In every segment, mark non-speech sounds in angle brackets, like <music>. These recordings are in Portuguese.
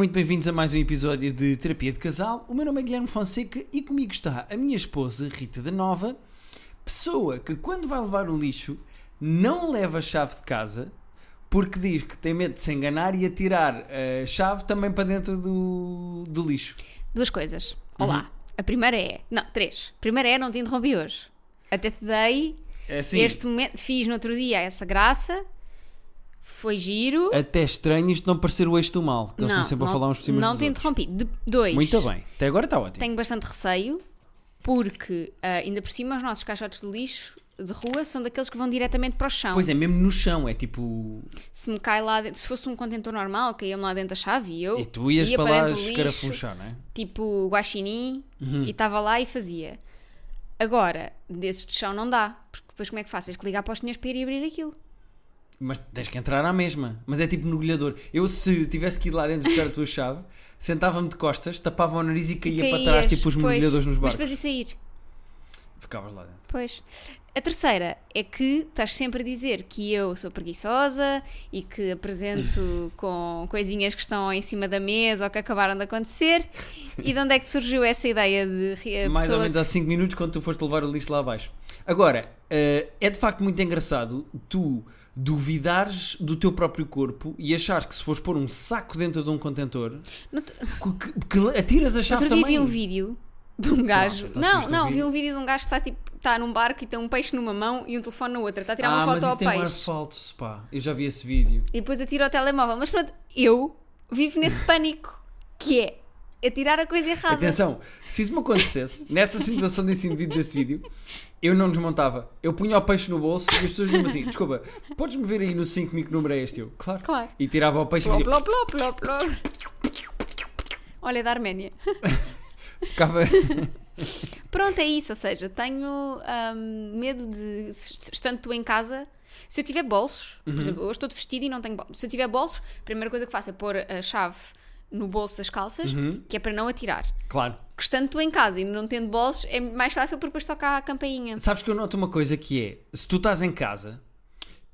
Muito bem-vindos a mais um episódio de Terapia de Casal. O meu nome é Guilherme Fonseca e comigo está a minha esposa Rita da Nova, pessoa que quando vai levar o lixo não leva a chave de casa porque diz que tem medo de se enganar e atirar a chave também para dentro do, do lixo. Duas coisas. Olá. A primeira é. Não, três. A primeira é não te interrompi hoje. Até te dei É assim, este momento. Fiz no outro dia essa graça. Foi giro. até estranho isto não parecer o eixo do mal, eles não, estão sempre não, a falar uns por cima Não te interrompi. De, dois. Muito bem, até agora está ótimo. Tenho bastante receio porque, ah, ainda por cima, os nossos caixotes de lixo de rua são daqueles que vão diretamente para o chão. Pois é, mesmo no chão, é tipo. Se me cai lá dentro, se fosse um contentor normal, caía-me lá dentro da chave e eu E tu ias ia para lá do lixo, escarafunchar, não é? tipo guaxinim Uhum. e estava lá e fazia. Agora, desses de chão não dá, porque depois como é que faço? Tens que ligar para os tinhas para ir e abrir aquilo. Mas tens que entrar à mesma. Mas é tipo mergulhador. Eu, se tivesse que ir lá dentro buscar a tua chave, sentava-me de costas, tapava o nariz e caía para trás, Caías, tipo os pois, mergulhadores nos Mas barcos. depois ia sair. Ficavas lá dentro. Pois. A terceira é que estás sempre a dizer que eu sou preguiçosa e que apresento <laughs> com coisinhas que estão em cima da mesa ou que acabaram de acontecer. E de onde é que surgiu essa ideia de Mais ou menos há 5 minutos quando tu foste levar o lixo lá abaixo. Agora, eh, é de facto muito engraçado tu duvidares do teu próprio corpo e achares que se fores pôr um saco dentro de um contentor, que, que- atiras a chave Outro dia também. vi um vídeo de um gajo. então Não, um não, vi um vídeo de um gajo que está tipo, está num barco e tem um peixe numa mão e um telefone na outra. Está a tirar ah, uma mas foto ao isso tem um ar peixe. falso, pá. Eu já vi esse vídeo. E depois atira o telemóvel. Mas pronto, eu vivo nesse pânico que é atirar a coisa errada. Atenção, se isso me acontecesse, nessa situação desse indivíduo desse vídeo, eu não desmontava. Eu punha o peixe no bolso e as pessoas diziam assim: desculpa, podes-me ver aí no 5 que número é este? Eu, claro. Claro. E tirava o peixe e Plop, dizia, plop, plop, plop. Olha, é da Arménia. <laughs> ficava. Pronto, é isso. Ou seja, tenho hum, medo de, estando tu em casa, se eu tiver bolsos, Uhum. por exemplo, hoje estou de vestido e não tenho bolsos. Se eu tiver bolsos, a primeira coisa que faço é pôr a chave no bolso das calças, Uhum. que é para não atirar. Claro. Que estando tu em casa e não tendo bolsos, é mais fácil porque depois toca a campainha. Sabes que eu noto uma coisa que é: se tu estás em casa,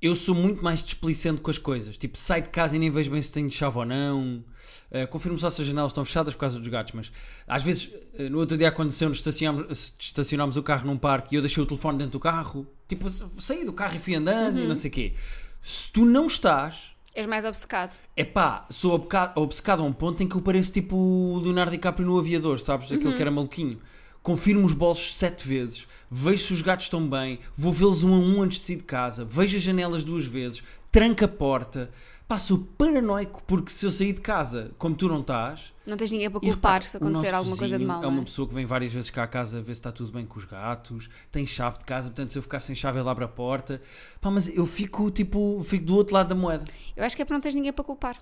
eu sou muito mais displicente com as coisas. Tipo, saio de casa e nem vejo bem se tenho chave ou não. Uh, confirmo só se as janelas estão fechadas por causa dos gatos, mas às vezes, uh, no outro dia aconteceu-nos estacionámos, estacionámos o carro num parque e eu deixei o telefone dentro do carro. Tipo, saí do carro e fui andando e não sei o quê. Se tu não estás, És mais obcecado. é pá, sou obca- obcecado a um ponto em que eu pareço tipo o Leonardo DiCaprio no aviador, sabes? Aquele que era maluquinho. Confirmo os bolsos sete vezes, vejo se os gatos estão bem, vou vê-los um a um antes de sair de casa, vejo as janelas duas vezes, tranco a porta. Pá, sou paranoico porque se eu sair de casa como tu não estás. Não tens ninguém para culpar se acontecer alguma coisa de mal. É uma pessoa que vem várias vezes cá à casa a ver se está tudo bem com os gatos, tem chave de casa, portanto se eu ficar sem chave ele abre a porta. Pá, mas eu fico tipo, fico do outro lado da moeda. Eu acho que é porque não tens ninguém para culpar.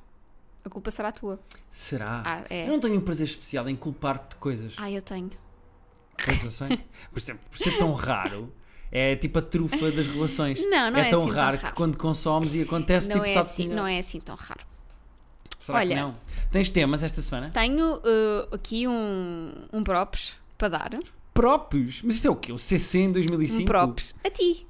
A culpa será tua. Será? Ah, é. Eu não tenho um prazer especial em culpar-te de coisas. Ah, eu tenho. Pois eu sei. Por ser, por ser tão raro, <laughs> é tipo a trufa das relações. <laughs> Não, não é tão assim tão raro raro. que quando consomes e acontece, Não tipo, é, sabe assim, que não é assim tão raro. Será que Olha. não? Tens temas esta semana? Tenho uh, aqui um, um props para dar. Próprios? Mas isto é o quê? O CC em 2005? Um props a ti.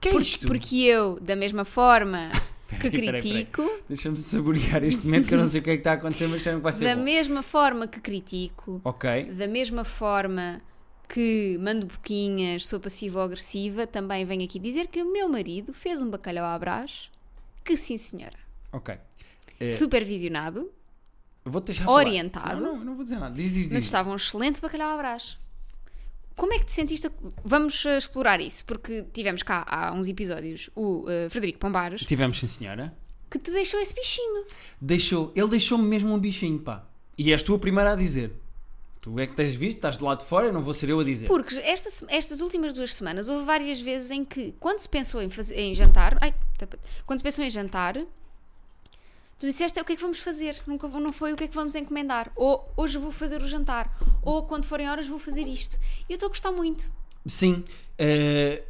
que é Porque, isto? porque eu, da mesma forma <laughs> que peraí. critico, Deixa-me saborear este momento que eu não sei o que é que está a acontecer, mas sei que vai ser da bom. mesma forma que critico, Ok. da mesma forma que mando boquinhas, sou passiva ou agressiva, também venho aqui dizer que o meu marido fez um bacalhau à brás, que sim senhora, Ok. É, supervisionado, deixar orientado. Não, não, não vou dizer nada. Diz, diz, diz. mas estava um excelente bacalhau à brás. Como é que te sentiste? Vamos uh, explorar isso, porque tivemos cá há uns episódios o uh, Frederico Pombares Tivemos, sim senhora. que te deixou esse bichinho. Deixou, ele deixou-me mesmo um bichinho, pá. E és tu a primeira a dizer. Tu é que tens visto, estás de lado de fora, não vou ser eu a dizer. Porque esta estas últimas duas semanas houve várias vezes em que, quando se pensou em, fazer, em jantar, ai, tapa- quando se pensou em jantar, tu disseste "É, o que é que vamos fazer, nunca não foi o que é que vamos encomendar, ou hoje vou fazer o jantar, ou quando forem horas vou fazer isto. E eu estou a gostar muito. Sim. eh,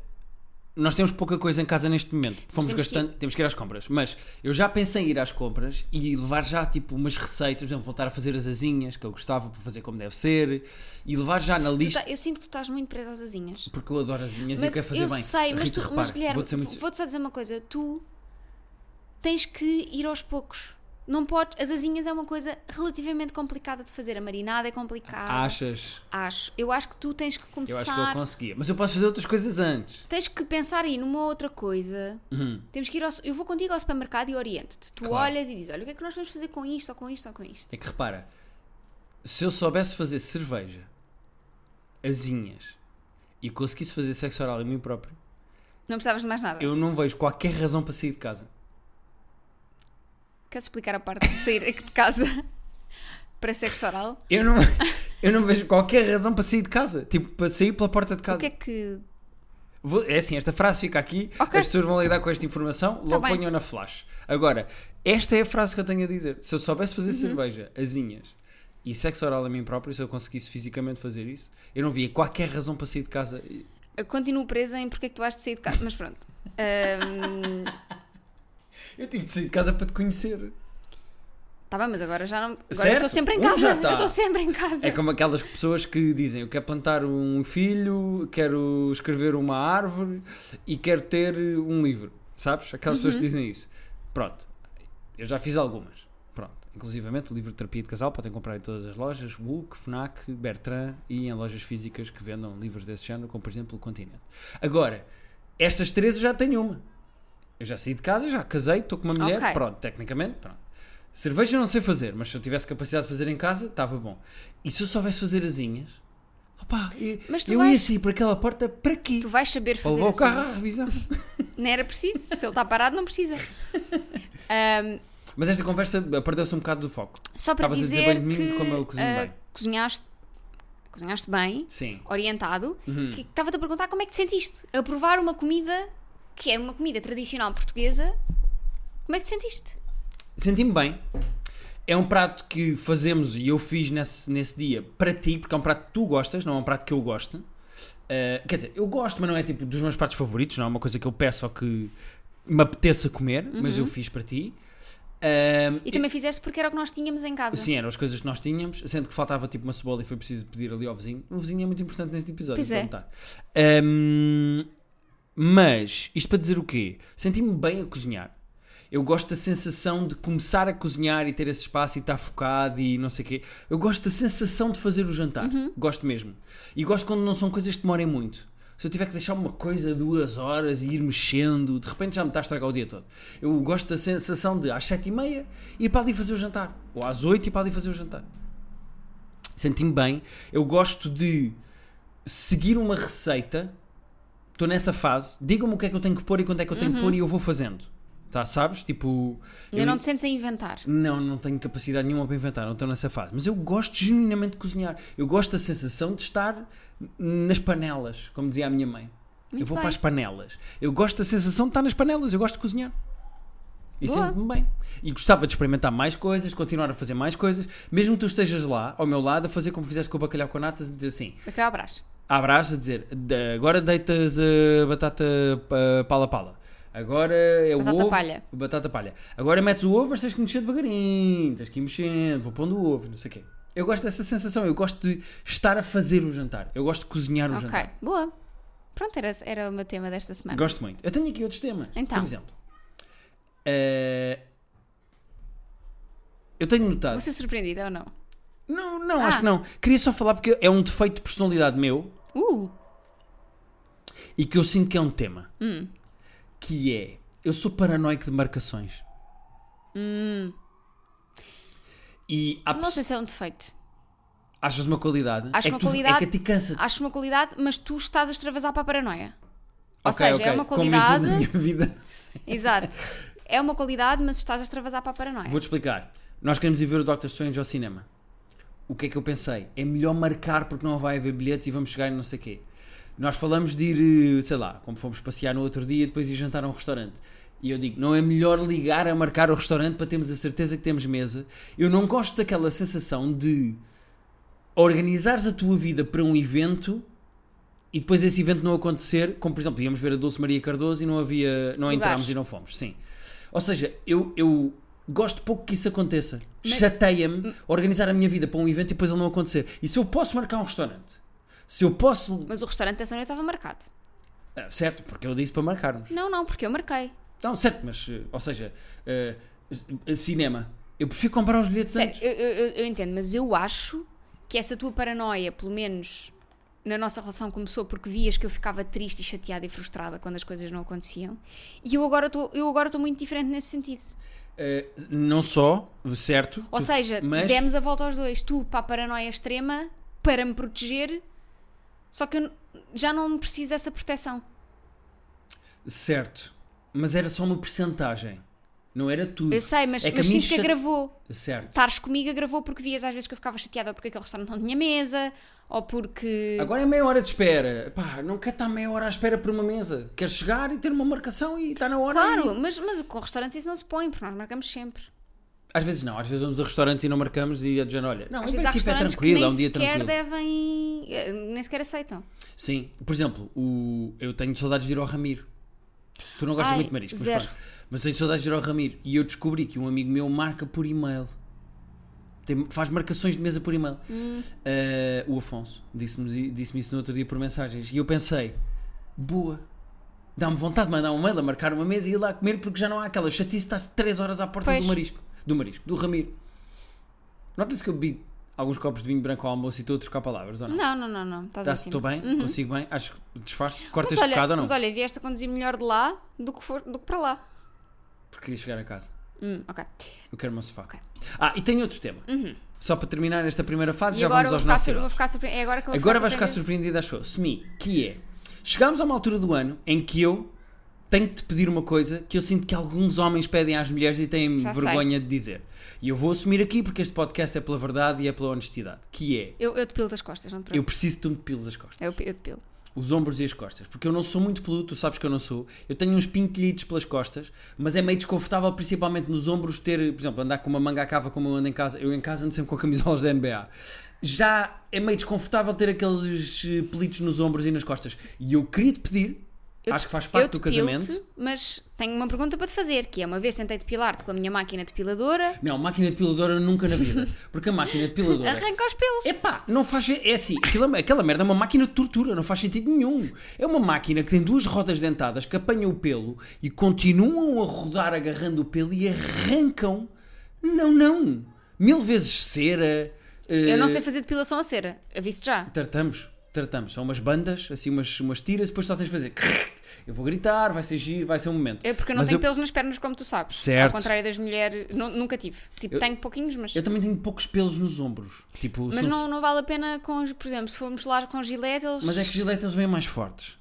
nós temos pouca coisa em casa neste momento. Fomos temos que gastando, temos que ir às compras. Mas eu já pensei em ir às compras e levar já tipo umas receitas, por exemplo, voltar a fazer as asinhas que eu gostava para fazer como deve ser e levar já na Tu lista. tá- eu sinto que tu estás muito presa às asinhas. Porque eu adoro asinhas e eu Mas quero fazer eu bem. sei, mas, Rita, tu, repara, mas Guilherme, vou-te muito- vou-te só dizer uma coisa: tu tens que ir aos poucos. Não podes. As asinhas é uma coisa relativamente complicada de fazer. A marinada é complicada. Achas? Acho. Eu acho que tu tens que Eu começar. acho que eu conseguia. Mas eu posso fazer outras coisas antes. Tens que pensar aí numa outra coisa. Uhum. Temos que ir ao. Eu vou contigo ao supermercado e oriento-te. Tu Claro. olhas e dizes: olha, o que é que nós vamos fazer com isto, ou com isto, ou com isto. É que repara, se eu soubesse fazer cerveja, asinhas e conseguisse fazer sexo oral em mim próprio, Não precisavas de mais nada. eu não vejo qualquer razão para sair de casa. Queres explicar a parte de sair de casa <laughs> para sexo oral? Eu não, <laughs> eu não vejo qualquer razão para sair de casa. Tipo, para sair pela porta de casa. O que é que. Vou- é assim, esta frase fica aqui, Ok. as pessoas vão lidar com esta informação, logo bem. ponham na flash. Agora, esta é a frase que eu tenho a dizer. Se eu soubesse fazer Uhum. cerveja, asinhas e sexo oral a mim próprio, se eu conseguisse fisicamente fazer isso, eu não via qualquer razão para sair de casa. Eu continuo presa em porque é que tu has de sair de casa. Mas pronto. <laughs> Ahm, Eu tive de sair de casa para te conhecer. Tá bem, mas agora já não. Agora eu estou sempre em casa. já Eu tá. estou sempre em casa. É como aquelas pessoas que dizem: Eu quero plantar um filho, quero escrever uma árvore e quero ter um livro. Sabes? Aquelas pessoas que dizem isso. Pronto. Eu já fiz algumas. Pronto. Inclusivamente o livro de terapia de casal podem comprar em todas as lojas: Book, Fnac, Bertrand e em lojas físicas que vendam livros desse género, como por exemplo o Continente. Agora, estas três eu já tenho uma. Eu já saí de casa, já casei, estou com uma mulher, Ok. pronto, tecnicamente, pronto. Cerveja eu não sei fazer, mas se eu tivesse capacidade de fazer em casa, estava bom. E se eu soubesse fazer asinhas, opá, eu, eu ia vais- sair por aquela porta para quê? Tu vais saber Para fazer levar o carro à revisão. <laughs> Não era preciso. Se ele está parado, não precisa. <laughs> Ahm, Mas esta conversa perdeu-se um bocado do foco. só para Estavas a dizer dizer bem de mim, de como eu cozinho ah, bem. cozinhaste, cozinhaste bem, Sim. orientado, Uhum. que estava-te a perguntar como é que te sentiste a provar uma comida que é uma comida tradicional portuguesa. Como é que te sentiste? Senti-me bem. É um prato que fazemos e eu fiz nesse, nesse dia para ti, porque é um prato que tu gostas, não é um prato que eu gosto. Uh, quer dizer, eu gosto, mas não é tipo dos meus pratos favoritos, não é uma coisa que eu peço ou que me apeteça comer, mas eu fiz para ti. Um, E também fizeste porque era o que nós tínhamos em casa. Sim, eram as coisas que nós tínhamos, sendo que faltava tipo uma cebola e foi preciso pedir ali ao vizinho. O vizinho é muito importante neste episódio, Pois é. então tá. Ahm, mas, isto para dizer o quê? Senti-me bem a cozinhar. Eu gosto da sensação de começar a cozinhar e ter esse espaço e estar focado e não sei o quê. Eu gosto da sensação de fazer o jantar. Uhum. Gosto mesmo. E gosto quando não são coisas que demorem muito. Se eu tiver que deixar uma coisa duas horas e ir mexendo, de repente já me está a estragar o dia todo. Eu gosto da sensação de às sete e meia ir para ali fazer o jantar. Ou às oito ir para ali fazer o jantar. Senti-me bem. Eu gosto de seguir uma receita. Estou nessa fase. Digam-me o que é que eu tenho que pôr e quando é que eu tenho que pôr e eu vou fazendo. Tá, sabes? Tipo. Eu não te sentes a inventar. Não, não tenho capacidade nenhuma para inventar, não estou nessa fase. Mas eu gosto genuinamente de cozinhar. Eu gosto da sensação de estar nas panelas, como dizia a minha mãe. eu Muito vou bem. para as panelas. Eu gosto da sensação de estar nas panelas, eu gosto de cozinhar. E sinto-me bem. E gostava de experimentar mais coisas, continuar a fazer mais coisas, mesmo que tu estejas lá, ao meu lado, a fazer como fizeste com o bacalhau com natas e dizer assim: Bacalhau à brás. abraço, a dizer, "Da- agora deitas a batata pa- pala-pala. Agora é o Batata ovo. palha. Batata palha. Agora metes o ovo, mas tens que mexer devagarinho. Tens que ir mexendo, vou pondo o ovo, não sei o quê. Eu gosto dessa sensação. Eu gosto de estar a fazer o jantar. Eu gosto de cozinhar o Ok, jantar. boa. Pronto, era, era o meu tema desta semana. Gosto muito. Eu tenho aqui outros temas. Então. Por exemplo, eh, eu tenho notado. Vou ser surpreendida ou não? Não, não, Ah. acho que não. Queria só falar porque é um defeito de personalidade meu Uh, e que eu sinto que é um tema. Hum. Que é. Eu sou paranoico de marcações. E Hum. não pessoas. sei se é um defeito. Achas uma qualidade? Acho é uma tu, qualidade- É que a ti cansa Acho uma qualidade, mas tu estás a extravasar para a paranoia. Ou seja, é uma Como em qualidade. tudo na minha vida. <laughs> Exato. É uma qualidade, mas estás a extravasar para a paranoia. Vou-te explicar. Nós queremos ir ver o Doctor Strange ao cinema. O que é que eu pensei? É melhor marcar porque não vai haver bilhetes e vamos chegar e não sei o quê. Nós falamos de ir, eh, sei lá, como fomos passear no outro dia, depois ir jantar a um restaurante. E eu digo, não é melhor ligar a marcar o restaurante para termos a certeza que temos mesa? Eu não gosto daquela sensação de organizares a tua vida para um evento e depois esse evento não acontecer, como por exemplo, íamos ver a Dulce Maria Cardoso e não havia, não entramos e não fomos, sim. Ou seja, eu, eu gosto pouco que isso aconteça. Mas- Chateia-me organizar a minha vida para um evento e depois ele não acontecer. E se eu posso marcar um restaurante? Se eu posso. Mas o restaurante dessa noite estava marcado. Ah, certo, porque eu disse para marcarmos. Não, não, porque eu marquei. Não, certo, mas, eh, ou seja, eh, cinema. Eu prefiro comprar os bilhetes Sério, antes. eu, eu- eu- entendo, mas eu acho que essa tua paranoia, pelo menos na nossa relação, começou porque vias que eu ficava triste e chateada e frustrada quando as coisas não aconteciam. E eu agora estou muito diferente nesse sentido. Eh, não só, certo? Ou tu- seja, mas demos a volta aos dois. Tu para a paranoia extrema, para me proteger, só que eu já não preciso dessa proteção. Certo. Mas era só uma percentagem. Não era tudo. Eu sei, mas, É que mas sinto que chate- agravou. Certo. Estares comigo agravou porque vias às vezes que eu ficava chateada porque aquele restaurante não tinha mesa, ou porque. Agora é meia hora de espera. Pá, não quer estar meia hora à espera por uma mesa. Quer chegar e ter uma marcação e está na hora. Claro, e- mas, mas com restaurantes isso não se põe, porque nós marcamos sempre. Às vezes não. Às vezes vamos a restaurantes e não marcamos e a dizer, olha, não, Às vezes há é restaurantes que tranquilo, nem é um dia sequer tranquilo. devem. eh, nem sequer aceitam. Sim. Por exemplo, o... eu tenho saudades de ir ao Ramiro. Tu não gostas Ai, muito de marisco, mas, zero. pronto. Mas tenho saudades de ir ao Ramiro. E eu descobri que um amigo meu marca por e-mail. Tem- faz marcações de mesa por e-mail. Hum. Eh, o Afonso disse-me disse isso no outro dia por mensagens. E eu pensei, boa. Dá-me vontade de mandar um mail a marcar uma mesa e ir lá comer porque já não há aquela chatice estar 3 horas à porta Pois. do marisco. Do marisco, do Ramiro. Nota-se que eu bebi alguns copos de vinho branco ao almoço e estou a trocar palavras, ou não? Não, não, não, não. Estás Tá, assim. Estou bem? Consigo bem? Acho que disfarce. Corta Mas este bocado ou não? mas olha, vieste a conduzir melhor de lá do que, for, do que para lá. Porque queria chegar a casa. Hum, ok. Eu quero o meu sofá. Ok. Uhum. Ah, e tenho outro tema. Só para terminar esta primeira fase, E já vamos aos nossos sur- vou ficar surpreendida. É agora que eu vou Agora vais ficar surpreendida. acho eu. Semi, que é... Chegámos a uma altura do ano em que eu tenho de te pedir uma coisa que eu sinto que alguns homens pedem às mulheres e têm Já vergonha de dizer. E eu vou assumir aqui porque este podcast é pela verdade e é pela honestidade. Que é... Eu, eu te pilo das costas, não te Eu preocupes. preciso que tu me piles as costas. Eu, eu te pilo. Os ombros e as costas, porque eu não sou muito peludo, tu sabes que eu não sou. Eu tenho uns pintelhitos pelas costas, mas é meio desconfortável, principalmente nos ombros, ter, por exemplo, andar com uma manga à cava como eu ando em casa. Eu em casa ando sempre com camisolas da NBA. Já é meio desconfortável ter aqueles eh, pelitos nos ombros e nas costas. E eu queria te pedir, Eu acho que faz parte do casamento. Mas tenho uma pergunta para te fazer, que é uma vez tentei depilar-te com a minha máquina depiladora, Não, máquina depiladora nunca na vida. Porque a máquina depiladora. arranca os pelos. Epá, não faz. É assim, aquela, aquela merda é uma máquina de tortura, não faz sentido nenhum. É uma máquina que tem duas rodas dentadas que apanham o pelo e continuam a rodar agarrando o pelo e arrancam. Não, não. Mil vezes cera. eh, Eu não sei fazer depilação a cera, aviso já. Tratamos, tratamos. São umas bandas, assim, umas, umas tiras, depois só tens de fazer. Eu vou gritar, vai ser giro, vai ser um momento. É porque eu não Mas tenho eu- pelos nas pernas, como tu sabes. Certo. Ao contrário das mulheres, nu- nunca tive. Tipo, Eu- tenho pouquinhos, mas. Eu também tenho poucos pelos nos ombros. Tipo, Mas não, não vale a pena com, por exemplo, se formos lá com gilete, eles. mas é que giletas vêm mais fortes.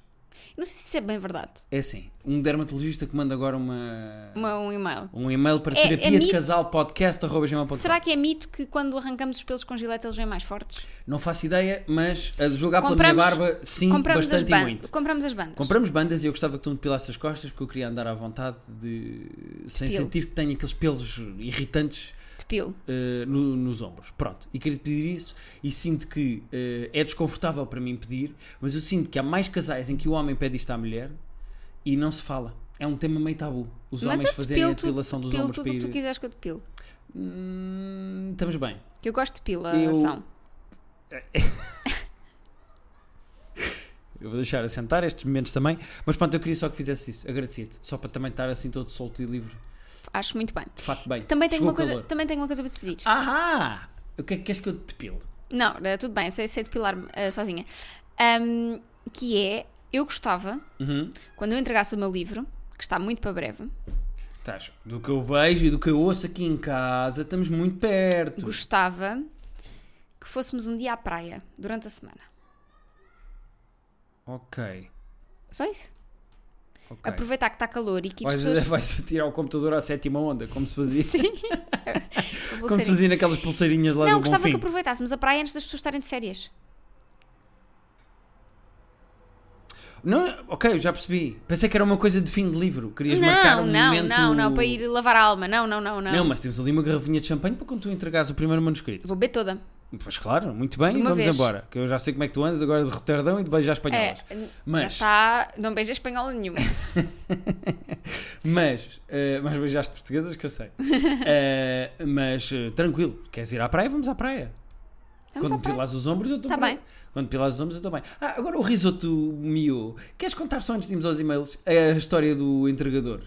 Não sei se isso é bem verdade. É assim, um dermatologista que manda agora uma, Uma- um e-mail. um e-mail para É- terapia é de casal podcast.gmail.com. Será que é mito que quando arrancamos os pelos com gilete eles vêm mais fortes? Não faço ideia, mas a julgar pela minha barba, sim, compramos as bastante e muito. Compramos as bandas. Compramos bandas e eu gostava que tu me depilasses as costas porque eu queria andar à vontade de sem sentir que tenho aqueles pelos irritantes De pelo. eh, no- nos ombros. Pronto, e queria pedir isso e sinto que eh, é desconfortável para mim pedir, mas eu sinto que há mais casais em que o homem pede isto à mulher e não se fala. É um tema meio tabu. Os Mas homens eu fazerem a depilação dos ombros para que tu ir... quiseres que eu depilo. Hum, estamos bem. Que eu gosto de depilação. <laughs> Eu vou deixar assentar estes momentos também, mas pronto, eu queria só que fizesse isso. Agradeci-te. Só para também estar assim todo solto e livre. Acho muito bem. De facto, bem. Também tenho, Chegou uma coisa, calor. também tenho uma coisa para te pedir. Ahá! O que é que queres que eu te depile? Não, eh, tudo bem, sei, sei depilar-me eh, sozinha. Ahm, que é, eu gostava, Uhum. quando eu entregasse o meu livro, que está muito para breve, Estás, do que eu vejo e do que eu ouço aqui em casa, estamos muito perto. gostava que fôssemos um dia à praia durante a semana. Ok. Só isso. Ok. Aproveitar que está calor e que Vais, pessoas. <laughs> vais tirar o computador à sétima onda, como se fazia. Sim. <laughs> <laughs> Como se fazia naquelas pulseirinhas lá Não, do gostava que Bonfim. aproveitássemos a praia antes das pessoas estarem de férias. Não, ok, eu já percebi. Pensei que era uma coisa de fim de livro. Querias marcar Não, um não, momento... não, não, para ir lavar a alma. Não, não, não, não. Não, mas temos ali uma garrafinha de champanhe para quando tu entregares o primeiro manuscrito. Vou beber toda. Pois claro, muito bem, vamos vez. embora. Que eu já sei como é que tu andas agora de Roterdão e de beijar É, espanholas. Mas- já está. Não beija espanhola nenhuma. <laughs> Mas, eh, mas beijaste portuguesas que eu sei. <laughs> Eh, mas eh, tranquilo, queres ir à praia? Vamos à praia. Vamos Quando à praia. pilas os ombros, eu estou Tá bem. bem. Quando pilas os ombros, eu estou bem. Ah, agora o risoto mio. Queres contar só antes de irmos aos e-mails a história do entregador?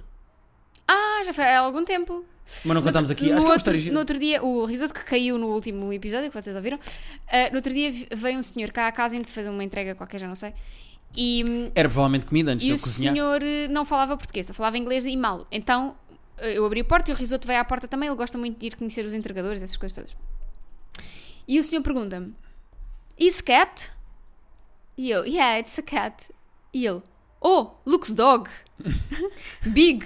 Ah, Já, foi há algum tempo. Mas não contamos aqui. No Acho que é outro, no outro dia, o risoto que caiu no último episódio, que vocês ouviram, ah, no outro dia veio um senhor cá à casa e fazer uma entrega qualquer, já não sei. E, hum, Era provavelmente comida antes e de o eu cozinhar. senhor eh, não falava português, só falava inglês e mal. Então eh, eu abri a porta e o risoto veio à porta também. Ele gosta muito de ir conhecer os entregadores, essas coisas todas. E o senhor pergunta-me: Is cat? E eu: Yeah, it's a cat. E ele: Oh, looks dog. <laughs> Big,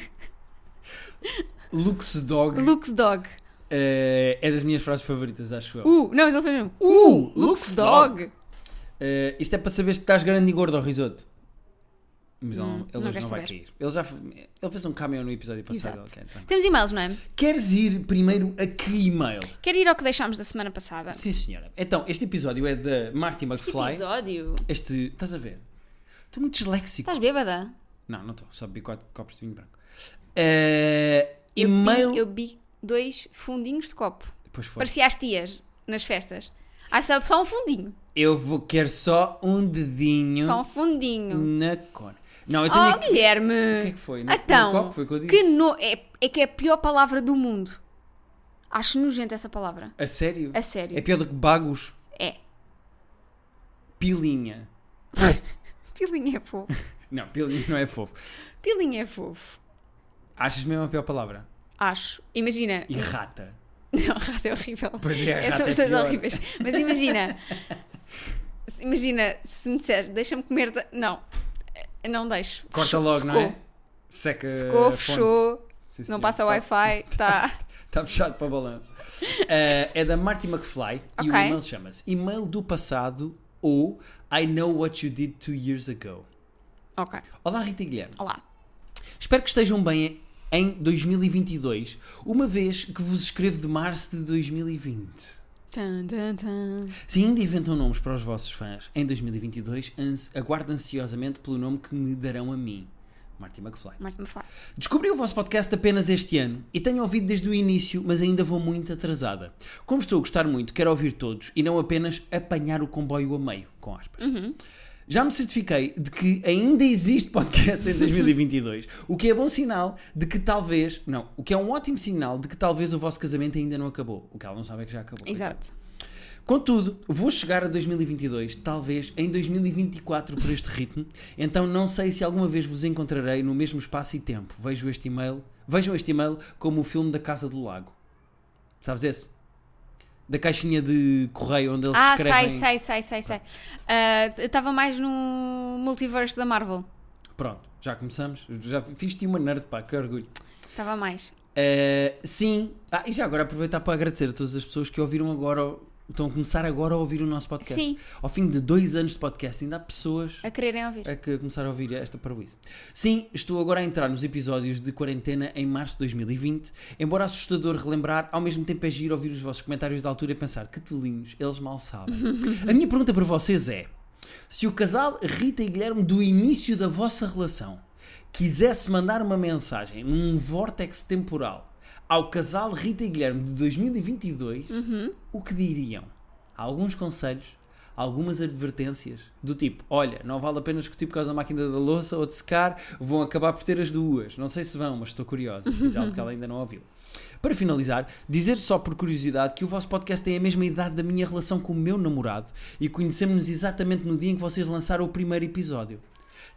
Lux Dog looks dog. eh, é das minhas frases favoritas, acho eu. Uh, não, mas ele fez mesmo. Uh, looks dog. Eh, isto é para saber se estás grande e gordo ao risoto. Mas ele, Hum, não- não ele hoje quero não vai cair. Ele já ele fez um cameo no episódio passado. Exato. ok, então. Temos e-mails, não é? Queres ir primeiro a que e-mail? Quero ir ao que deixámos da semana passada. Sim, senhora. Então, este episódio é da Marty Este McFly. episódio. Este. Estás a ver? Estou muito disléxico. Estás bêbada? Não, não estou. Só bebi quatro copos de vinho branco. Eh, Eu e-mail. bi, eu bi dois fundinhos de copo. Depois foi. Parecia as tias nas festas. Ah, só, só um fundinho. Eu vou quero só um dedinho Só um fundinho. na cor. Não, eu tenho Oh. Guilherme! O que é que foi? No- Então, no copo foi o que eu disse. que no... é, é que é a pior palavra do mundo. Acho nojenta essa palavra. A sério? A sério. É pior do que bagos? É. Pilinha. <laughs> Pilinha é fofo. Não, pilinha não é fofo. Pilinha é fofo. Achas mesmo a pior palavra? Acho. Imagina. E rata. <laughs> Não, rato é horrível. Pois é, É, são é os dois pior. horríveis. Mas imagina. imagina se me disser, deixa-me comer. Não. Não deixo. Corta Fechou- logo, não secou. é? Seca. Secou, a fechou. Sim, Não passa Tá- Wi-Fi. Tá. Está <laughs> fechado para balanço. Eh, é da Marty McFly e o e-mail chama-se E-mail do passado ou I know what you did two years ago. Ok. Olá Rita e Guilherme. Olá. Espero que estejam bem em 2022, uma vez que vos escrevo de março de 2020. Tan, tan, tan. Se ainda inventam nomes para os vossos fãs em 2022, ans aguardo ansiosamente pelo nome que me darão a mim. Marty McFly. Martin McFly. Descobri o vosso podcast apenas este ano e tenho ouvido desde o início, mas ainda vou muito atrasada. Como estou a gostar muito, quero ouvir todos e não apenas apanhar o comboio a meio, com aspas. Já me certifiquei de que ainda existe podcast em 2022, <laughs> o que é bom sinal de que talvez, não, o que é um ótimo sinal de que talvez o vosso casamento ainda não acabou. O que ela não sabe é que já acabou. Exato. Contudo, vou chegar a 2022, talvez em 2024 por este ritmo, então não sei se alguma vez vos encontrarei no mesmo espaço e tempo. Vejo este e-mail, vejam este e-mail como o filme da Casa do Lago. Sabes esse? Da caixinha de correio onde eles Ah, escrevem. sei, sei, sei, sei, sei. Ah, eu estava mais no multiverso da Marvel. Pronto, já começamos. Já fiz-te uma nerd, pá, que orgulho. Estava mais. Uh, sim, ah, e já agora aproveitar para agradecer a todas as pessoas que ouviram agora, estão a começar agora a ouvir o nosso podcast. Sim. Ao fim de dois anos de podcast, ainda há pessoas A quererem ouvir. a que começaram a ouvir esta parvoíce. Sim, estou agora a entrar nos episódios de quarentena em março de 2020. Embora assustador relembrar, ao mesmo tempo é giro ouvir os vossos comentários da altura e pensar que tolinhos, eles mal sabem. <laughs> a minha pergunta para vocês é: se o casal Rita e Guilherme do início da vossa relação quisesse mandar uma mensagem num vórtex temporal ao casal Rita e Guilherme de 2022, o que diriam? Há alguns conselhos, algumas advertências, do tipo: olha, não vale a pena discutir por causa da máquina da louça ou de secar, vão acabar por ter as duas. Não sei se vão, mas estou curiosa, diz ela, porque ela ainda não ouviu. Para finalizar, dizer só por curiosidade que o vosso podcast tem a mesma idade da minha relação com o meu namorado e conhecemos-nos exatamente no dia em que vocês lançaram o primeiro episódio.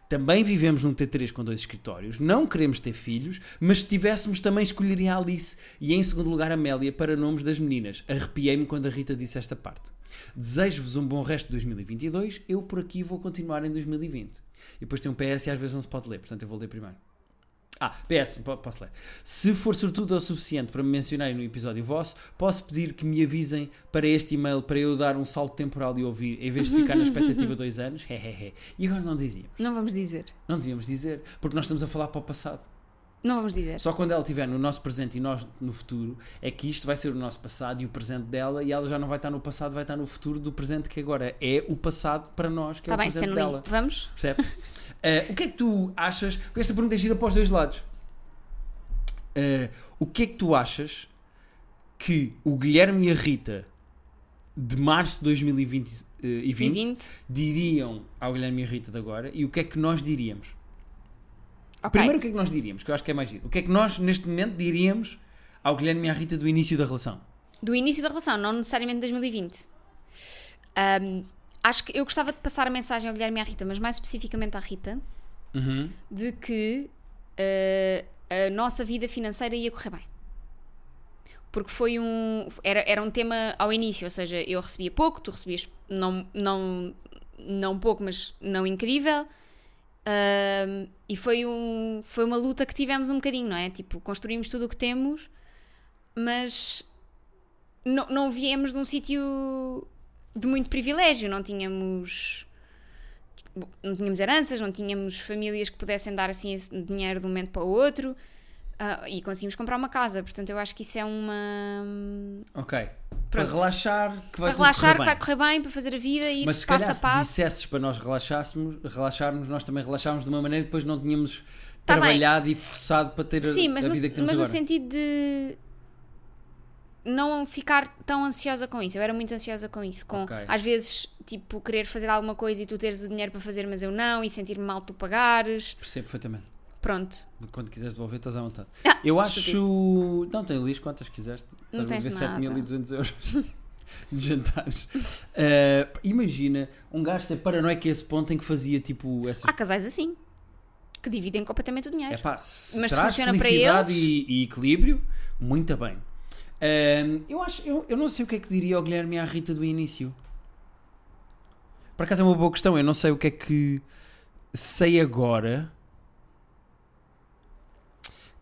Também vivemos num T3 com dois escritórios, não queremos ter filhos, mas se tivéssemos também escolheria a Alice e em segundo lugar a Amélia para nomes das meninas. Arrepiei-me quando a Rita disse esta parte. Desejo-vos um bom resto de 2022, eu por aqui vou continuar em 2020. E depois tem um PS e às vezes não se pode ler, portanto eu vou ler primeiro. Ah, PS, po- posso ler. Se for sortudo o suficiente para me mencionarem no episódio vosso, posso pedir que me avisem para este e-mail para eu dar um salto temporal e ouvir, em vez de ficar na expectativa <laughs> dois anos. E agora não dizíamos. Não vamos dizer. Não devíamos dizer, porque nós estamos a falar para o passado. Não vamos dizer. Só quando ela estiver no nosso presente e nós no futuro, é que isto vai ser o nosso passado e o presente dela, e ela já não vai estar no passado, vai estar no futuro do presente que agora é o passado para nós, que é Está o bem, presente Stanley. dela. Vamos? Percebe? <laughs> Eh, o que é que tu achas? Porque esta pergunta é gira para os dois lados. Eh, o que é que tu achas que o Guilherme e a Rita de março de 2020 eh, e 20 20. diriam ao Guilherme e a Rita de agora e o que é que nós diríamos? Ok. Primeiro, o que é que nós diríamos? Que eu acho que é mais giro. O que é que nós, neste momento, diríamos ao Guilherme e à Rita do início da relação? Do início da relação, não necessariamente 2020. Ahm, acho que eu gostava de passar a mensagem ao Guilherme e à Rita, mas mais especificamente à Rita, Uhum. de que eh, a nossa vida financeira ia correr bem. Porque foi um. Era, era um tema ao início, ou seja, eu recebia pouco, tu recebias não, não, não pouco, mas não incrível. Ahm, e foi, um, foi uma luta que tivemos um bocadinho, não é? Tipo, construímos tudo o que temos, mas não, não viemos de um sítio de muito privilégio, não tínhamos não tínhamos heranças, não tínhamos famílias que pudessem dar assim dinheiro de um momento para o outro ah, e conseguimos comprar uma casa, portanto eu acho que isso é uma Ok. Para relaxar, que vai para relaxar correr que bem. vai correr bem, para fazer a vida e ir Mas se passo calhar a se passo. dissesses para nós relaxássemos, relaxarmos, nós também relaxávamos de uma maneira e depois não tínhamos Tá bem. trabalhado e forçado para ter a- Sim, mas, a no, vida que temos mas no agora. sentido de não ficar tão ansiosa com isso. Eu era muito ansiosa com isso. Com, Ok. Às vezes, tipo, querer fazer alguma coisa e tu teres o dinheiro para fazer, mas eu não, e sentir-me mal tu pagares. Percebo perfeitamente. Pronto. Quando quiseres devolver, estás à vontade. Ah, Eu estúpido. acho. Não, tem as quantas quiseste. Não Estás a ver tens 7.200 euros <laughs> de jantares. Eh, imagina um gajo ser paranoico a esse ponto em que fazia tipo essas. Há casais assim que dividem completamente o dinheiro. É pá, se Mas se traz funciona para felicidade eles- e, e equilíbrio, muito bem. Ahm, eu acho, eu, eu não sei o que é que diria ao Guilherme e à Rita do início. Por acaso é uma boa questão, eu não sei o que é que sei agora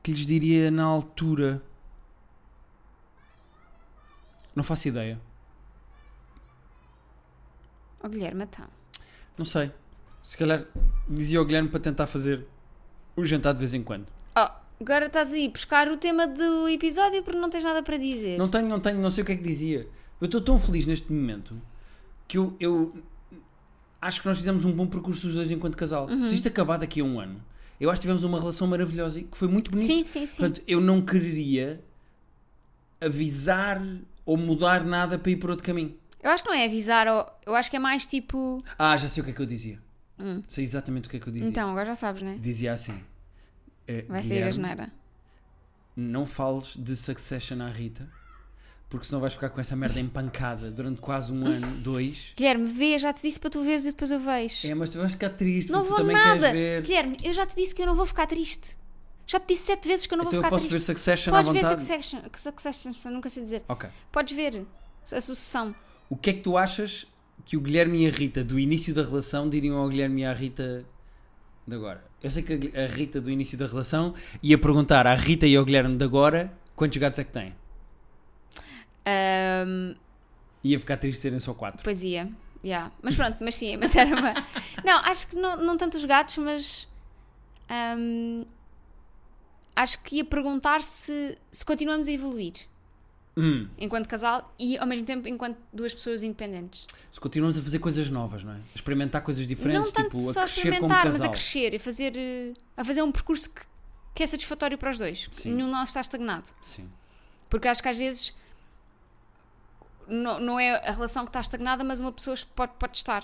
que lhes diria na altura. Não faço ideia. Ó Guilherme, então. Não sei. Se calhar dizia ao Guilherme para tentar fazer o jantar de vez em quando. Ó, agora estás aí buscar o tema do episódio porque não tens nada para dizer. Não tenho, não tenho, não sei o que é que dizia. Eu estou tão feliz neste momento que eu, eu acho que nós fizemos um bom percurso os dois enquanto casal. Uhum. Se isto acabar daqui a um ano, eu acho que tivemos uma relação maravilhosa e que foi muito bonita. Sim, sim, sim. Portanto, eu não quereria avisar ou mudar nada para ir por outro caminho. Eu acho que não é avisar, ó, eu acho que é mais tipo. Ah, já sei o que é que eu dizia. Hum. Sei exatamente o que é que eu dizia. Então, agora já sabes, né? Dizia assim: eh, Vai sair a geneira. não fales de Succession à Rita, porque senão vais ficar com essa merda empancada durante quase um ano, dois. Guilherme, vê, já te disse para tu veres e depois eu vejo. É, mas tu vais ficar triste, não porque vou tu também nada. queres ver. Guilherme, eu já te disse que eu não vou ficar triste. Já te disse sete vezes que eu não então vou eu ficar posso ver triste. Succession Podes à ver vontade. Succession, Succession, nunca sei dizer. Ok. Podes ver a sucessão. O que é que tu achas que o Guilherme e a Rita do início da relação diriam ao Guilherme e à Rita de agora? Eu sei que a Rita do início da relação ia perguntar à Rita e ao Guilherme de agora quantos gatos é que têm. Ahm, Ia ficar triste serem só quatro. pois ia. Yeah. Mas pronto, mas sim, mas era uma... <laughs> Não, acho que não, não tanto os gatos, mas. ahm, acho que ia perguntar se, se continuamos a evoluir Hum, enquanto casal e ao mesmo tempo enquanto duas pessoas independentes. se continuamos a fazer coisas novas, não é? Experimentar coisas diferentes, não tanto tipo, a só crescer como experimentar, mas a casal. crescer e fazer, eh, a fazer um percurso que, que é satisfatório para os dois. Sim. Nenhum de nós está estagnado. Sim. Porque acho que às vezes não, não é a relação que está estagnada, mas uma pessoa pode, pode estar.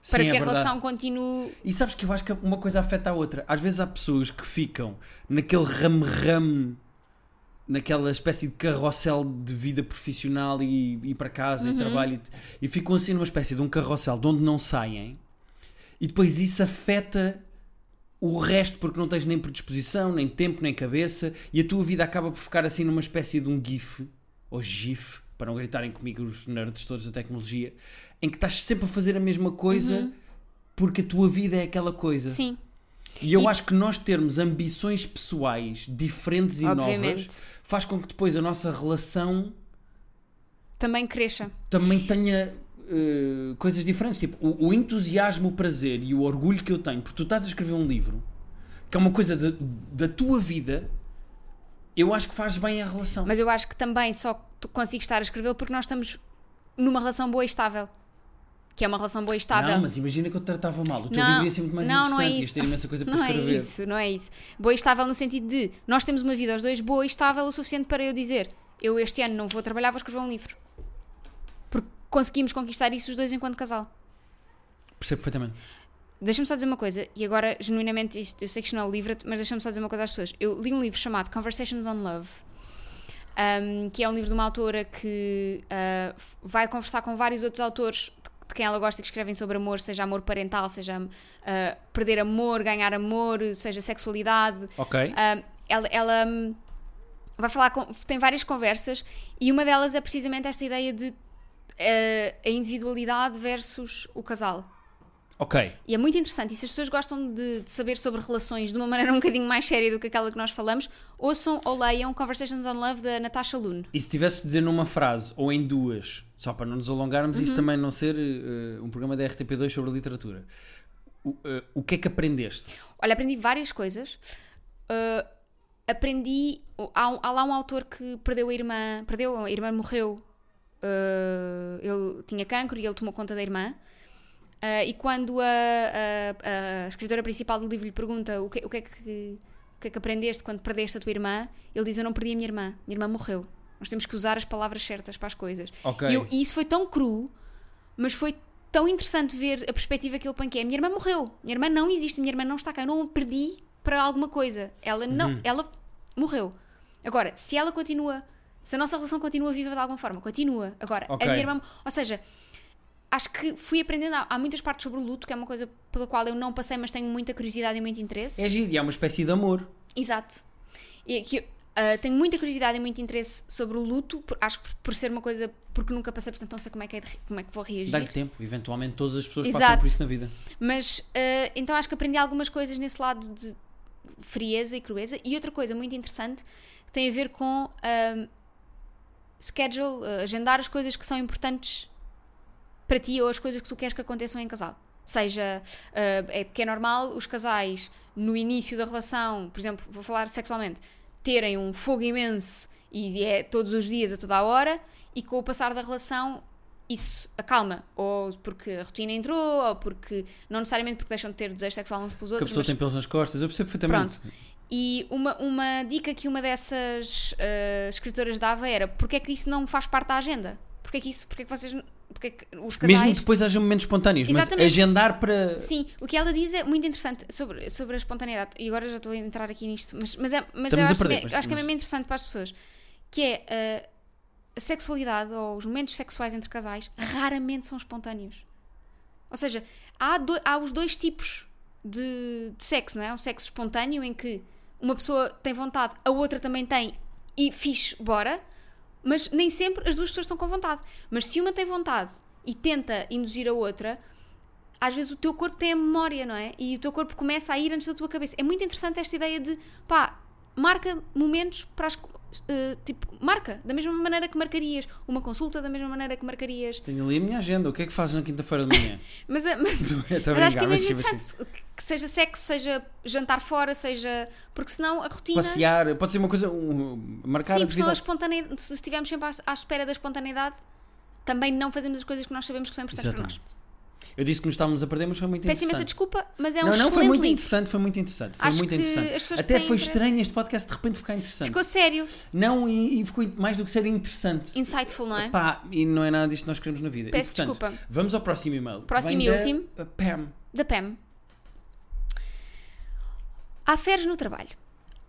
Sim, para é que a verdade. relação continue. E sabes que eu acho que uma coisa afeta a outra. Às vezes há pessoas que ficam naquele ramo-ramo, naquela espécie de carrossel de vida profissional e ir para casa Uhum. e trabalho, e, e ficam assim numa espécie de um carrossel de onde não saem, e depois isso afeta o resto porque não tens nem predisposição, nem tempo, nem cabeça, e a tua vida acaba por ficar assim numa espécie de um GIF, ou GIF, para não gritarem comigo os nerds todos da tecnologia, em que estás sempre a fazer a mesma coisa porque a tua vida é aquela coisa. Uhum. Sim, E eu E- acho que nós termos ambições pessoais diferentes e novas Obviamente. faz com que depois a nossa relação também cresça. também tenha eh, coisas diferentes. Tipo, o, o entusiasmo, o prazer e o orgulho que eu tenho, porque tu estás a escrever um livro que é uma coisa de- da tua vida, eu acho que faz bem à relação. Mas eu acho que também só consegues estar a escrevê-lo porque nós estamos numa relação boa e estável. Que é uma relação boa e estável. Não, mas imagina que eu te tratava mal. O teu Não, livro ia ser muito mais não, não é interessante, ias isso. imensa coisa <laughs> para Não é escrever. isso, não é isso. Boa e estável no sentido de nós temos uma vida aos dois boa e estável o suficiente para eu dizer eu este ano não vou trabalhar, vou escrever um livro. Porque conseguimos conquistar isso os dois enquanto casal. Percebo perfeitamente. Deixa-me só dizer uma coisa, e agora, genuinamente, isto, eu sei que isto não é o livro, mas deixa-me só dizer uma coisa às pessoas. Eu li um livro chamado Conversations on Love, um, que é um livro de uma autora que uh, vai conversar com vários outros autores de quem ela gosta que escrevem sobre amor, seja amor parental, seja uh, perder amor, ganhar amor, seja sexualidade. Ok. Uh, ela, ela vai falar com, tem várias conversas e uma delas é precisamente esta ideia de uh, a individualidade versus o casal. Ok. E é muito interessante. E se as pessoas gostam de, de, saber sobre relações de uma maneira um bocadinho mais séria do que aquela que nós falamos, ouçam ou leiam Conversations on Love da Natasha Lune. E se tivesse de dizer numa frase ou em duas, só para não nos alongarmos, uhum. isto também não ser uh, um programa da RTP2 sobre literatura, o, uh, o que é que aprendeste? Olha, aprendi várias coisas. Uh, aprendi. Há, um, há, lá um autor que perdeu a irmã. Perdeu, a irmã morreu. ele tinha cancro e ele tomou conta da irmã. Uh, e quando a, a, a, escritora principal do livro lhe pergunta o que, o, que é que, que é que aprendeste quando perdeste a tua irmã, ele diz: Eu não perdi a minha irmã, minha irmã morreu. Nós temos que usar as palavras certas para as coisas. Okay. E, eu, e, isso foi tão cru, mas foi tão interessante ver a perspectiva que ele põe que é: Minha irmã morreu, minha irmã não existe, minha irmã não está cá, eu não a perdi para alguma coisa. Ela não, uhum. ela morreu. Agora, se ela continua, se a nossa relação continua viva de alguma forma, continua. Agora, okay. a minha irmã, ou seja, acho que fui aprendendo. Há, muitas partes sobre o luto, que é uma coisa pela qual eu não passei, mas tenho muita curiosidade e muito interesse. É giro, e é uma espécie de amor. Exato. E que uh, tenho muita curiosidade e muito interesse sobre o luto, por, acho que por, por, ser uma coisa porque nunca passei, portanto não sei como é que, é, como é que vou reagir. Dá-lhe tempo, eventualmente todas as pessoas Exato. passam por isso na vida. Mas uh, então acho que aprendi algumas coisas nesse lado de frieza e crueza. E outra coisa muito interessante tem a ver com uh, schedule, agendar as coisas que são importantes para ti ou as coisas que tu queres que aconteçam em casal. Seja, uh, é porque é normal os casais no início da relação, por exemplo, vou falar sexualmente, terem um fogo imenso e é todos os dias, a toda a hora, e com o passar da relação isso acalma, ou porque a rotina entrou, ou porque não necessariamente porque deixam de ter desejo sexual uns pelos outros. Que a pessoa mas... tem pelos nas costas, eu percebo perfeitamente. Pronto. E uma, uma dica que uma dessas uh, escritoras dava era porque é que isso não faz parte da agenda? Porque é que isso, porque é que vocês porque é os casais... Mesmo depois haja momentos espontâneos, Exatamente. mas agendar para. Sim, o que ela diz é muito interessante sobre, sobre a espontaneidade. E agora já estou a entrar aqui nisto, mas, mas, é, mas eu acho, perder, que, é, mas, acho que é mesmo interessante para as pessoas. Que é uh, a sexualidade ou os momentos sexuais entre casais raramente são espontâneos. Ou seja, há, do, há os dois tipos de, de sexo, não é? O sexo espontâneo em que uma pessoa tem vontade, a outra também tem e fixe, bora mas nem sempre as duas pessoas estão com vontade. Mas se uma tem vontade e tenta induzir a outra, às vezes o teu corpo tem a memória, não é? E o teu corpo começa a ir antes da tua cabeça. É muito interessante esta ideia de, pá, marca momentos para as, Uh, tipo, marca, da mesma maneira que marcarias uma consulta, da mesma maneira que marcarias. Tenho ali a minha agenda, o que é que fazes na quinta-feira de manhã? <laughs> mas, eh, mas, <laughs> mas acho que é mesmo interessante que seja sexo, seja jantar fora, seja. Porque senão a rotina. Passear, pode ser uma coisa. Um, marcar Sim, a espontaneidade. Se estivermos sempre à, à espera da espontaneidade, também não fazemos as coisas que nós sabemos que são importantes Exatamente. para nós. Eu disse que nos estávamos a perder, mas foi muito Peço interessante. Peço imensa desculpa, mas é um Não, não, foi muito livro. interessante, foi muito interessante. Foi Acho muito interessante. Até foi estranho este podcast de repente ficar interessante. Ficou sério. Não, e, e, ficou mais do que ser interessante. Insightful, não é? Pá, e não é nada disto que nós queremos na vida. Peço e, portanto, desculpa. Vamos ao próximo e-mail. Próximo e último. Da Pam. Da Pam. Há feres no trabalho.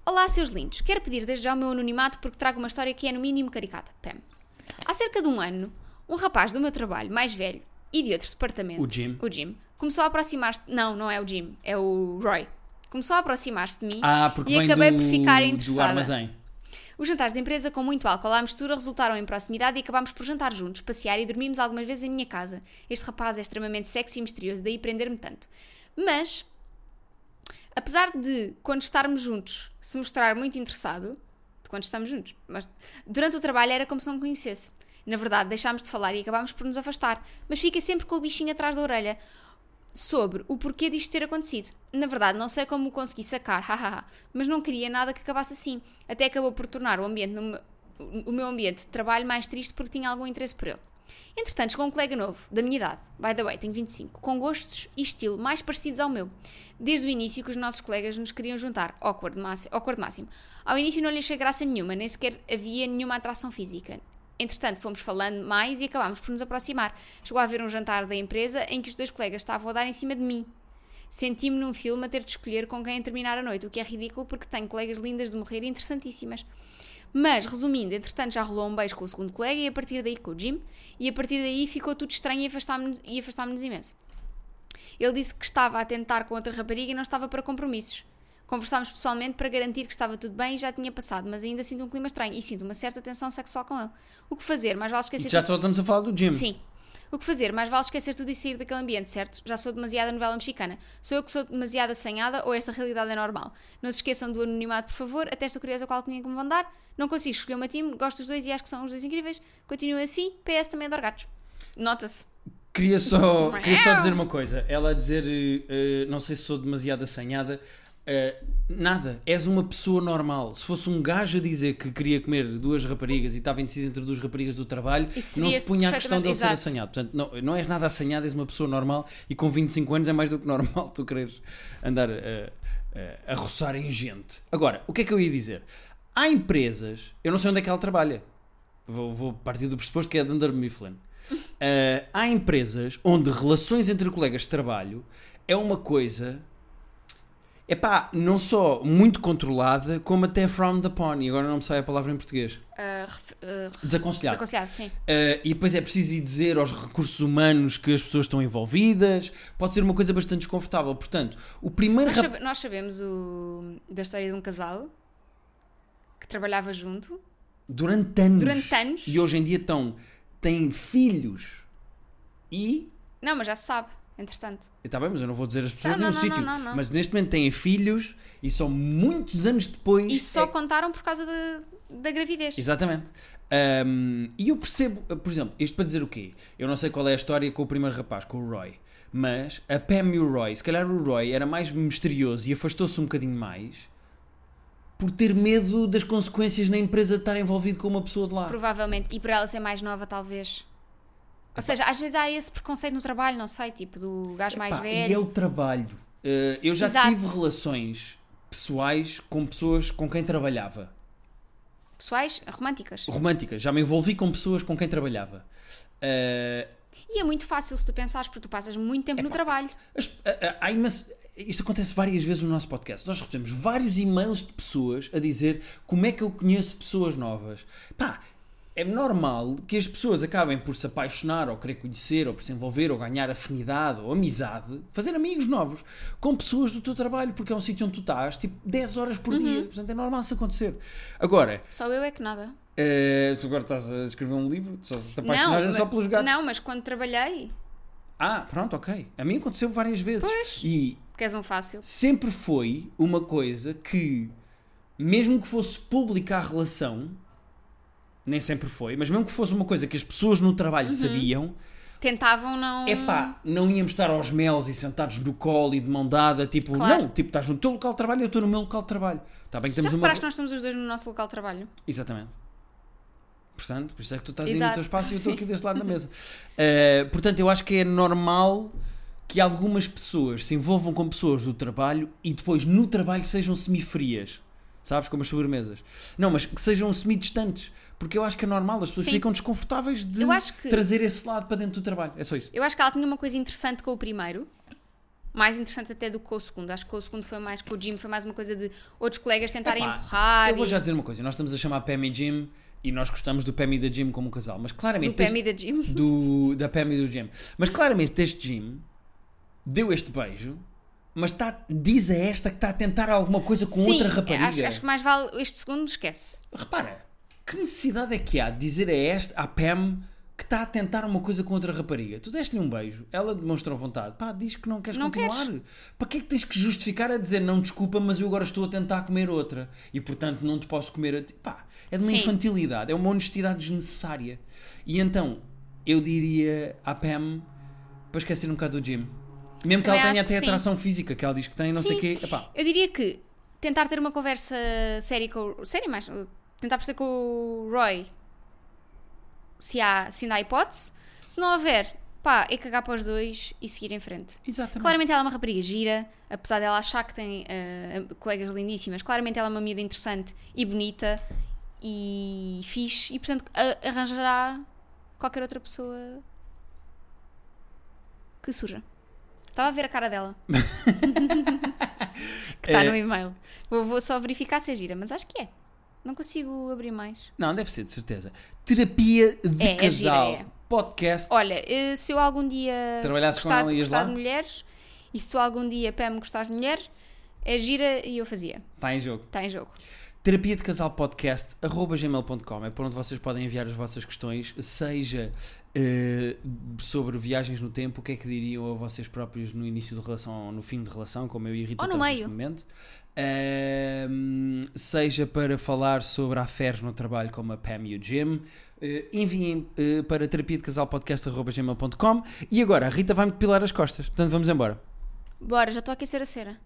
Olá, seus lindos. Quero pedir desde já o meu anonimato porque trago uma história que é no mínimo caricata. Pam. Há cerca de um ano, um rapaz do meu trabalho, mais velho, e de outro departamento, o Jim, o Jim começou a aproximar-se. Não, não é o Jim, é o Roy. Começou a aproximar-se de mim ah, e acabei do, por ficar interessada. Do armazém. Os jantares da empresa com muito álcool à mistura resultaram em proximidade e acabámos por jantar juntos, passear e dormimos algumas vezes em minha casa. Este rapaz é extremamente sexy e misterioso, daí prender-me tanto. Mas, apesar de, quando estarmos juntos, se mostrar muito interessado, de quando estamos juntos, mas durante o trabalho era como se não me conhecesse. Na verdade, deixámos de falar e acabámos por nos afastar, mas fica sempre com o bichinho atrás da orelha sobre o porquê disto ter acontecido. Na verdade, não sei como o consegui sacar, <laughs> hahaha, mas não queria nada que acabasse assim. Até acabou por tornar o ambiente no, o meu ambiente de trabalho mais triste porque tinha algum interesse por ele. Entretanto, chegou um colega novo, da minha idade, by the way, tenho 25, com gostos e estilo mais parecidos ao meu. Desde o início que os nossos colegas nos queriam juntar, awkward máximo. Ao início não lhe achei graça nenhuma, nem sequer havia nenhuma atração física. Entretanto, fomos falando mais e acabámos por nos aproximar. Chegou a haver um jantar da empresa em que os dois colegas estavam a dar em cima de mim. Senti-me num filme a ter de escolher com quem terminar a noite, o que é ridículo porque tenho colegas lindas de morrer e interessantíssimas. Mas, resumindo, entretanto já rolou um beijo com o segundo colega e a partir daí com o Jim, e a partir daí ficou tudo estranho e afastámos-nos afastámos imenso. Ele disse que estava a tentar com outra rapariga e não estava para compromissos. Conversámos pessoalmente para garantir que estava tudo bem e já tinha passado, mas ainda sinto um clima estranho e sinto uma certa tensão sexual com ele. O que fazer? Mais vale esquecer. E já estamos a falar do Jim. Sim. O que fazer? Mais vale esquecer tudo e sair daquele ambiente, certo? Já sou demasiada novela mexicana. Sou eu que sou demasiado assanhada ou esta realidade é normal? Não se esqueçam do anonimato, por favor. Até estou curiosa qual que me vão dar. Não consigo escolher uma time, gosto dos dois e acho que são os dois incríveis. Continuem assim. PS também adoro gatos. Nota-se. Queria só, queria só dizer uma coisa. Ela a dizer, eh, não sei se sou demasiado assanhada. Eh, nada, és uma pessoa normal. Se fosse um gajo a dizer que queria comer duas raparigas e estava indeciso entre duas raparigas do trabalho, não se punha a questão de ele ser assanhado. Portanto, não, não és nada assanhado, és uma pessoa normal e com 25 anos é mais do que normal tu quereres andar eh, eh, a roçar em gente. Agora, o que é que eu ia dizer? Há empresas, eu não sei onde é que ela trabalha. Vou, vou partir do pressuposto que é de Under Mifflin. Uh, há empresas onde relações entre colegas de trabalho é uma coisa epá, não só muito controlada, como até frowned upon. E agora não me sai a palavra em português. Uh, uh, Desaconselhado. desaconselhado, sim. Uh, e depois é preciso ir dizer aos recursos humanos que as pessoas estão envolvidas. Pode ser uma coisa bastante desconfortável. Portanto, o primeiro Nós, sabe- nós sabemos o, da história de um casal que trabalhava junto. durante anos, Durante anos. e hoje em dia estão, têm filhos e Não, mas já se sabe, entretanto. Está bem, mas eu não vou dizer as pessoas Não, não, sítio. não, não, não. Mas neste momento têm filhos e são muitos anos depois. E só é- contaram por causa da- da gravidez. Exatamente. Um, e eu percebo, por exemplo, isto para dizer o quê? Eu não sei qual é a história com o primeiro rapaz, com o Roy. Mas a Pam e o Roy, se calhar o Roy era mais misterioso e afastou-se um bocadinho mais por ter medo das consequências na empresa de estar envolvido com uma pessoa de lá. Provavelmente. E por ela ser mais nova, talvez. Ou seja, às vezes há esse preconceito no trabalho, não sei, tipo, do gajo mais Pá, velho. E é o trabalho. Uh, eu já Exato. tive relações pessoais com pessoas com quem trabalhava. Pessoais, românticas. românticas. Já me envolvi com pessoas com quem trabalhava. Uh, E é muito fácil se tu pensares, porque tu passas muito tempo no trabalho. as- a- a- há imenso- isto acontece várias vezes no nosso podcast. Nós recebemos vários e-mails de pessoas a dizer como é que eu conheço pessoas novas. Pá, é normal que as pessoas acabem por se apaixonar, ou querer conhecer, ou por se envolver, ou ganhar afinidade, ou amizade, fazer amigos novos com pessoas do teu trabalho, porque é um sítio onde tu estás, tipo, 10 horas por dia. Portanto, é normal isso acontecer. Agora, Só eu é que nada. eh, tu agora estás a escrever um livro, só te apaixonas é só pelos gatos. Não, mas quando trabalhei, Ah, pronto, ok. A mim aconteceu várias vezes. Pois. E porque és um fácil. sempre foi uma coisa que, mesmo que fosse pública a relação, nem sempre foi, mas mesmo que fosse uma coisa que as pessoas no trabalho Uhum. sabiam, Tentavam não. epá, não íamos estar aos melos e sentados no colo e de mão dada, tipo, Claro. não, tipo, estás no teu local de trabalho e eu estou no meu local de trabalho. Está bem que Já temos uma. que nós estamos os dois no nosso local de trabalho? Exatamente. Portanto, por isso é que tu estás aí no Exato. teu espaço e eu estou <laughs> aqui deste lado da mesa. Uh, portanto, eu acho que é normal que algumas pessoas se envolvam com pessoas do trabalho e depois no trabalho sejam semifrias. Sabes? Como as sobremesas. Não, mas que sejam semi-distantes. Porque eu acho que é normal, as pessoas Sim. ficam desconfortáveis de que- trazer esse lado para dentro do trabalho. É só isso. Eu acho que ela tinha uma coisa interessante com o primeiro. Mais interessante até do que com o segundo. Acho que o segundo foi mais com o Jim, foi mais uma coisa de outros colegas tentarem Epá, empurrar. Eu vou e- já dizer uma coisa. Nós estamos a chamar Pam e Jim e nós gostamos do Pam e da Jim como um casal. Mas claramente. do Pam e da Jim. do, da Pam e do Jim. Mas claramente este Jim deu este beijo, mas tá, diz a esta que está a tentar alguma coisa com Sim, outra rapariga. Acho, acho que mais vale este segundo, esquece. Repara, que necessidade é que há de dizer a esta, à Pam, que está a tentar uma coisa com outra rapariga? Tu deste-lhe um beijo, ela demonstrou vontade, pá, diz que não queres Não continuar. queres. Para que é que tens que justificar a dizer não, desculpa, mas eu agora estou a tentar comer outra e portanto não te posso comer a ti? Pá, é de uma Sim. infantilidade, é uma honestidade desnecessária. E então, eu diria à Pam para esquecer um bocado do Jim. Mesmo que ela tenha até sim. atração física, que ela diz que tem, não sei o Sim. quê. Epá, Eu diria que tentar ter uma conversa séria com o. Séria mais. Tentar perceber com o Roy se há, se ainda há hipótese. Se não houver, pá, é cagar para os dois e seguir em frente. exatamente. Claramente ela é uma rapariga gira, apesar dela achar que tem eh, colegas lindíssimas. Claramente ela é uma miúda interessante e bonita e fixe e, portanto, arranjará qualquer outra pessoa que surja. Estava a ver a cara dela. <laughs> que está É. no e-mail. Vou, vou só verificar se é gira, mas acho que é. Não consigo abrir mais. Não, deve ser, de certeza. Terapia de É, é gira, casal. é. Podcast. Olha, eh, se eu algum dia Trabalhasses com gostar, ela, gostar lá? de mulheres e se tu algum dia, Pam, gostares de mulheres, é gira e eu fazia. Está em jogo. Está em jogo. Terapia de Casal Podcast, arroba gmail.com é por onde vocês podem enviar as vossas questões, seja eh, sobre viagens no tempo, o que é que diriam a vocês próprios no início de relação ou no fim de relação, como eu a Rita Ou no meio. momento. Ahm, seja para falar sobre aferes no trabalho como a Pam e o Jim. Eh, enviem eh, para terapia de casal podcast arroba gmail.com e agora a Rita vai-me depilar as costas, portanto vamos embora. Bora, já estou a aquecer a cera.